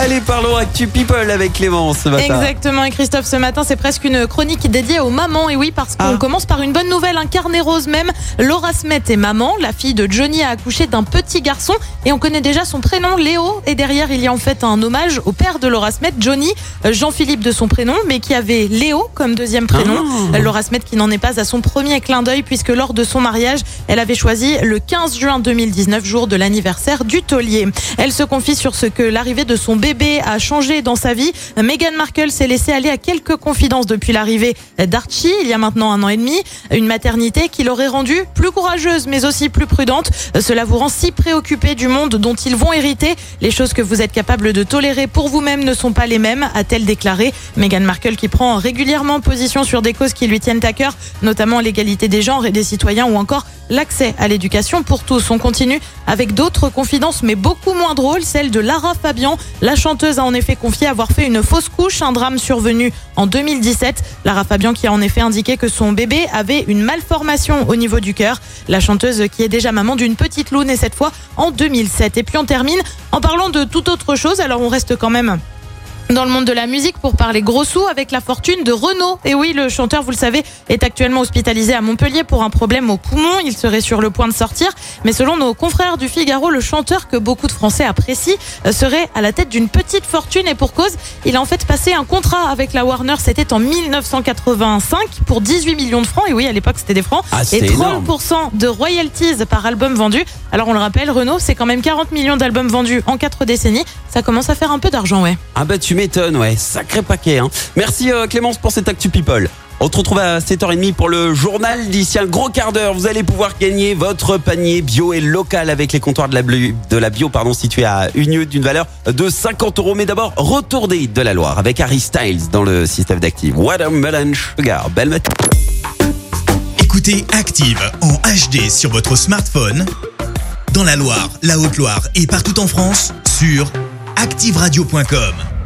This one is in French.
Allez, parlons Actu People avec Clément ce matin. Exactement, et Christophe, ce matin, c'est presque une chronique dédiée aux mamans. Et oui, parce qu'on Ah. commence par une bonne nouvelle, un carnet rose même. Laura Smet est maman. La fille de Johnny a accouché d'un petit garçon et on connaît déjà son prénom, Léo. Et derrière, il y a en fait un hommage au père de Laura Smet, Johnny, euh, Jean-Philippe de son prénom, mais qui avait Léo comme deuxième prénom. Ah. Euh, Laura Smet qui n'en est pas à son premier clin d'œil puisque lors de son mariage, elle avait choisi le 15 juin 2019, jour de l'anniversaire du taulier. Elle se confie sur ce que l'arrivée de son bébé a changé dans sa vie. Meghan Markle s'est laissée aller à quelques confidences depuis l'arrivée d'Archie, il y a maintenant un an et demi. Une maternité qui l'aurait rendue plus courageuse, mais aussi plus prudente. Cela vous rend si préoccupé du monde dont ils vont hériter. Les choses que vous êtes capable de tolérer pour vous-même ne sont pas les mêmes, a-t-elle déclaré. Meghan Markle qui prend régulièrement position sur des causes qui lui tiennent à cœur, notamment l'égalité des genres et des citoyens ou encore l'accès à l'éducation pour tous. On continue avec d'autres confidences, mais beaucoup moins drôles, celle de Lara Fabian. La chanteuse a en effet confié avoir fait une fausse couche, un drame survenu en 2017. Lara Fabian qui a en effet indiqué que son bébé avait une malformation au niveau du cœur. La chanteuse qui est déjà maman d'une petite loune et cette fois en 2007. Et puis on termine en parlant de toute autre chose. Alors on reste quand même dans le monde de la musique pour parler gros sous avec la fortune de Renaud. Et oui, le chanteur, vous le savez, est actuellement hospitalisé à Montpellier pour un problème au poumon. Il serait sur le point de sortir. Mais selon nos confrères du Figaro, le chanteur que beaucoup de Français apprécient euh, serait à la tête d'une petite fortune et pour cause, il a en fait passé un contrat avec la Warner. C'était en 1985 pour 18 millions de francs. Et oui, à l'époque, c'était des francs. Ah, et c'est 30% énorme. de royalties par album vendu. Alors on le rappelle, Renault, c'est quand même 40 millions d'albums vendus en 4 décennies. Ça commence à faire un peu d'argent, ouais. Ah bah tu m'étonnes, ouais, sacré paquet. Hein. Merci euh, Clémence pour cette Actu People. On se retrouve à 7h30 pour le journal. D'ici un gros quart d'heure, vous allez pouvoir gagner votre panier bio et local avec les comptoirs de la, bio pardon, situés à Unieux d'une valeur de 50 euros. Mais d'abord, retour des de la Loire avec Harry Styles dans le système d'Active. Watermelon Sugar. Belle matinée. Écoutez Active en HD sur votre smartphone, dans la Loire, la Haute-Loire et partout en France, sur activeradio.com.